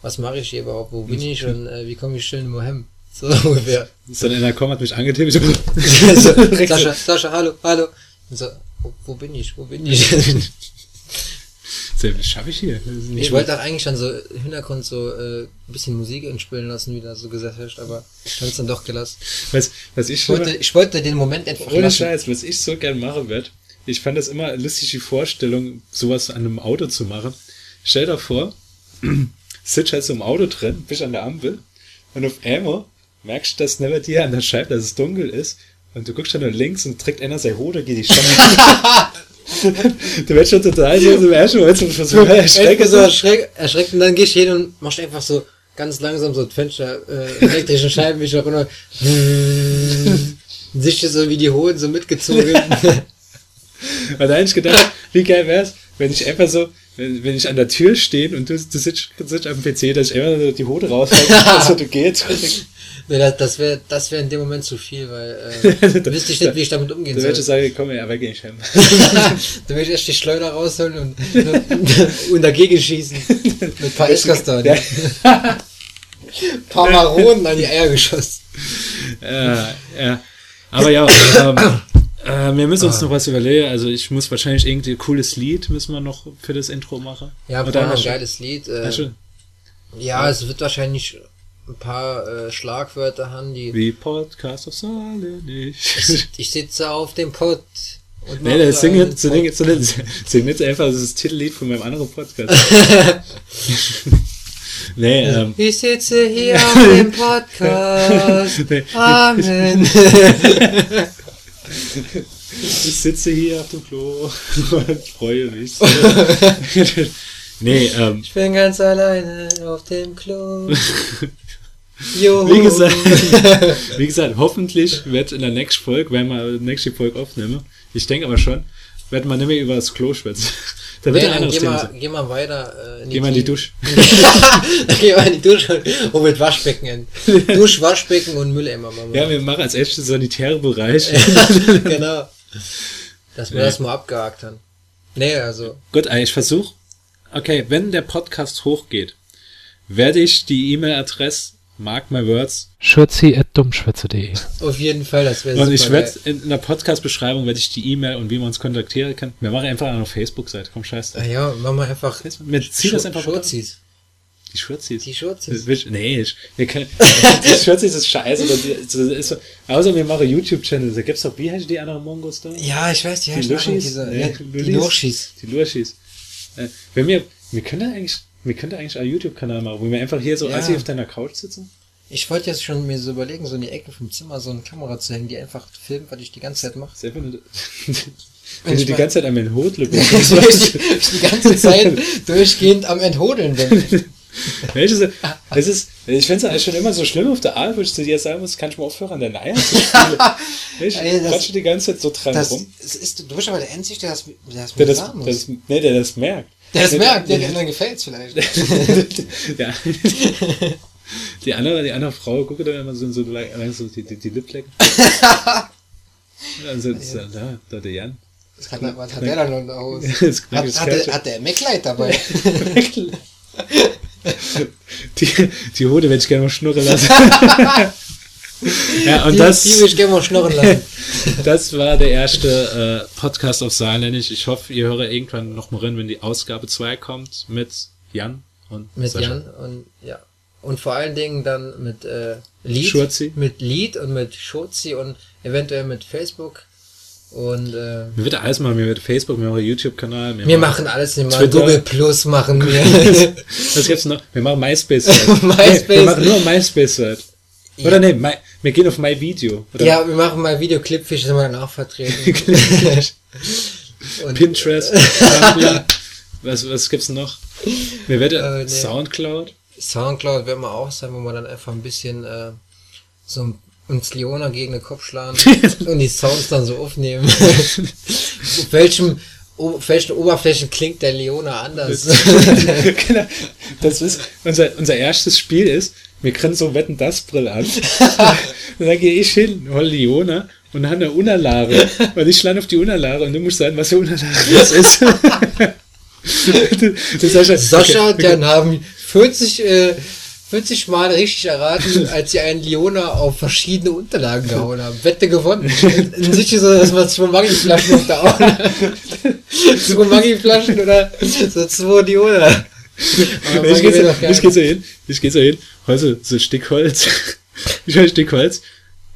S2: was mache ich hier überhaupt, wo bin ich und äh, wie komme ich schön wohin? So ungefähr.
S1: Dann einer gekommen, hat mich angetippt.
S2: So,
S1: so, so,
S2: Sascha, Sascha, hallo, hallo. Und so, wo, wo bin ich, wo bin ich?
S1: Was schaffe ich hier? Das
S2: Ich wollte auch eigentlich dann so im Hintergrund so äh, ein bisschen Musik entspielen lassen, wie da so gesagt hast, aber ich habe es dann doch gelassen.
S1: was, was ich
S2: Ich
S1: schon
S2: wollte, ich wollte den Moment einfach
S1: Ohne
S2: lassen.
S1: Scheiß, was ich so gern machen werde. Ich fand das immer lustig, die Vorstellung, sowas an einem Auto zu machen. Stell dir vor, *clears throat* sitzt halt so im Auto drin, bist an der Ampel und auf einmal merkst du, dass neben dir an der Scheibe, dass es dunkel ist und du guckst dann nach links und trägt einer seine Hode, geht die schon. *laughs* du wirst schon total so im ersten Mal so, so.
S2: Erschreckt, so erschreckt, erschreckt und dann gehst du hin und machst einfach so ganz langsam so das Fenster, äh, elektrischen Scheibenwischer runter. Siehst du so wie die Hoden so mitgezogen.
S1: Und da hab ich gedacht, wie geil wär's, wenn ich einfach so, wenn, wenn ich an der Tür stehe und du, du sitzt, sitzt am PC, dass ich einfach so die Hode raushalte, *laughs* so du gehst.
S2: Nee, das, das wäre das wär in dem Moment zu viel, weil äh, *laughs* da wüsste ich nicht, wie ich damit umgehen soll.
S1: würde ich sagen, komm, ja, weg geh ich heim. *laughs*
S2: da würde ich erst die Schleuder rausholen und, *laughs* und dagegen schießen. Mit ein paar Esskastern.
S1: Ja.
S2: paar Maronen an die Eier geschossen.
S1: ja, ja. Aber ja, ähm, äh, wir müssen uns noch was überlegen. Also ich muss wahrscheinlich irgendwie ein cooles Lied müssen wir noch für das Intro machen.
S2: Ja, ein
S1: du-
S2: geiles Lied. Äh,
S1: du-
S2: ja, es wird wahrscheinlich ein paar äh, Schlagwörter haben, die
S1: Wie Podcast of Sale nicht.
S2: ich sitze auf dem Pott und
S1: Nee, das sing jetzt, sing jetzt, sing jetzt, sing jetzt einfach das Titellied von meinem anderen Podcast. *laughs* nee, ähm,
S2: Ich sitze hier *laughs* auf dem Podcast.
S1: nee,
S2: Amen. *laughs*
S1: ich sitze hier auf dem Klo und freue mich. so. nee, ähm,
S2: Ich bin ganz alleine auf dem Klo. Juhu.
S1: Wie gesagt, *laughs* wie gesagt, hoffentlich wird in der nächsten Folge, wenn wir die nächste Folge aufnehmen, ich denke aber schon, wird man nicht mehr über das Klo schwätzen. *laughs* Da wird
S2: Nee,
S1: ein anderes
S2: geh
S1: Thema
S2: mal, geh mal weiter. Äh, in
S1: Geh mal in die. Dusche.
S2: dann *laughs* geh mal in die Dusche und mit Waschbecken hin. Dusch, Waschbecken und Mülleimer machen wir.
S1: Ja, wir machen als erstes sanitäre Bereich.
S2: genau. Dass wir
S1: Nee.
S2: das mal abgehakt haben. Nee, also.
S1: Gut, ich versuche, okay, wenn der Podcast hochgeht, werde ich die E-Mail-Adresse, mark my words,
S3: schürzi.dummschwätze.de
S2: Auf jeden Fall, das wäre
S1: und ich werde in, in der Podcast-Beschreibung werde ich die E-Mail und wie man uns kontaktieren kann. Wir machen einfach eine Facebook-Seite, komm scheiß
S2: Ah
S1: drauf.
S2: ja, machen wir einfach.
S1: Wir ziehen das einfach.
S2: Schurzis.
S1: Die Schürzis.
S2: Die Schurzis.
S1: Will- Nee, ich, wir können, die Schürzis ist scheiße. ist so, außer wir machen YouTube-Channel, da gibt's doch, wie heißt die anderen Mongos da?
S2: Ja, ich weiß, die
S1: Die
S2: auch
S1: Luschis?
S2: diese.
S1: Nee,
S2: ja, die Luschis.
S1: Die Lurchis. Äh, wenn wir, wir können da eigentlich, wir können da eigentlich einen YouTube-Kanal machen, wo wir einfach hier so
S2: Ja.
S1: assi auf deiner Couch sitzen.
S2: Ich wollte jetzt schon mir so überlegen, so in die Ecke vom Zimmer so eine Kamera zu hängen, die einfach filmt, was ich die ganze Zeit mache.
S1: Ist einfach nur, wenn du die ganze Zeit an meinen Hut
S2: ich die ganze Zeit durchgehend am Enthodeln bin. *laughs*
S1: Welches, es ist, ich finde es schon immer so schlimm auf der Arbeit, wo ich zu dir sagen muss, kann ich mal aufhören, der Eier zu spielen. *laughs* Ich
S2: Ey, das-
S1: die ganze Zeit so dran
S2: Das
S1: rum.
S2: es ist, du bist aber der Einzige, der das, der das
S1: Der das, das, nee, der das merkt.
S2: Der das
S1: Der-
S2: merkt, der, der anderen gefällt's vielleicht. *laughs*
S1: ja. Die andere, die andere Frau, gucke da immer so, so, so die, die, die Lipp lecken. *laughs* Dann sitzt er da, da der Jan.
S2: Was hat, er- was hat der da noch in der Hose?
S1: Das
S2: Hat, hat, der, hat der MacLight dabei? *laughs*
S1: Die, die Hode werde ich gerne mal schnurren lassen. Ja, und
S2: die,
S1: das,
S2: die will ich gerne mal schnurren lassen. *laughs*
S1: das war der erste äh, Podcast auf Saarländisch. Ich hoffe, ihr höre irgendwann noch mal rein, wenn die Ausgabe 2 kommt mit Jan und
S2: Mit
S1: Sascha.
S2: Jan und ja. Und vor allen Dingen dann mit äh, Lied.
S1: Schurzi.
S2: Mit Lied und mit Schurzi und eventuell mit Facebook. Und äh,
S1: Wir wird alles machen, wir wird Facebook, wir machen YouTube-Kanal.
S2: wir machen alles, wir machen. Google Plus machen wir. *laughs*
S1: Was gibt's noch? Wir machen MySpace. *laughs*
S2: MySpace.
S1: Wir machen nur MySpace. Oder nee, My, wir gehen auf MyVideo. Oder
S2: ja, wir machen mal Videoclipfisch, sind wir dann auch vertreten. *laughs* und,
S1: Pinterest, Tumblr. *laughs* Was, was gibt's noch? Wir werden
S2: Äh, nee.
S1: Soundcloud.
S2: Soundcloud werden wir auch sein, wo wir dann einfach ein bisschen äh, so uns Leona gegen den Kopf schlagen *laughs* und die Sounds dann so aufnehmen. auf, welchem, auf welchen Oberflächen klingt der Leona anders?
S1: genau. Das ist unser, unser erstes Spiel ist, wir kriegen so Wetten das Brill an. und dann gehe ich hin, hol Leona und habe eine Unterlage. Und ich schlage auf die Unterlage und du musst sagen, was die Unterlage jetzt *laughs* ist. *laughs* das Sascha,
S2: Sascha
S1: okay,
S2: Jan haben 40, äh, 40 Mal richtig erraten, als sie einen Leona auf verschiedene Unterlagen gehauen haben. Wette gewonnen. In sich so, dass man zwei Maggi-Flaschen auf der Augen *laughs* Zwei Maggi-Flaschen oder so zwei Leona. Aber
S1: ich gehe so, ich geh so hin, ich gehe so hin, hol so, so ein Stück Holz. *laughs* ich hol ein Stück Holz,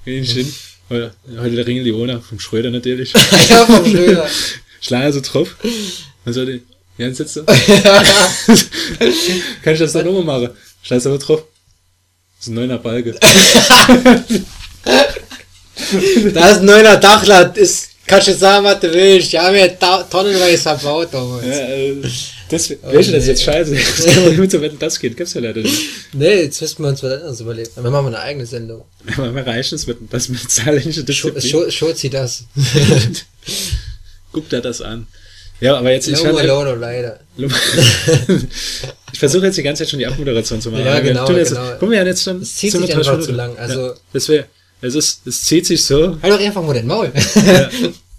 S1: geh ich hin, hol der Ring Leona vom Schröder natürlich. *laughs*
S2: ja, vom Schröder.
S1: Schlage so drauf. Und so die, Jan sitzt da. Kann ich das dann nochmal machen? Scheiß aber drauf. Das ist ein neuner Balge. *laughs*
S2: Da ist ein neuner Dachland. Ist, kannst du sagen, was du willst. Haben ja ta- tonnenweise verbaut damals.
S1: Ja, äh, das, welche das ist jetzt scheiße? Das kann man nur zu wetten, das geht. Gibt's ja leider nicht.
S2: Nee, jetzt müssten wir uns was anderes überlegen. Wir machen eine eigene Sendung.
S1: Aber wir reichen es wetten, das mit zahlreichen
S2: Scho-
S1: Disziplin.
S2: scho- Schozi das. *laughs*
S1: Guck dir das an. Ja, aber jetzt, ich, fand-
S2: alone, leider. *laughs*
S1: ich versuche jetzt die ganze Zeit schon die Abmoderation zu machen.
S2: Ja,
S1: Aber wir
S2: genau,
S1: tun jetzt,
S2: genau.
S1: Guck mal, wir haben jetzt schon.
S2: Es zieht
S1: wir
S2: sich einfach zu lang, also-
S1: Ja, das wär, es ist, es zieht sich so.
S2: Halt doch einfach mal den Maul. *laughs*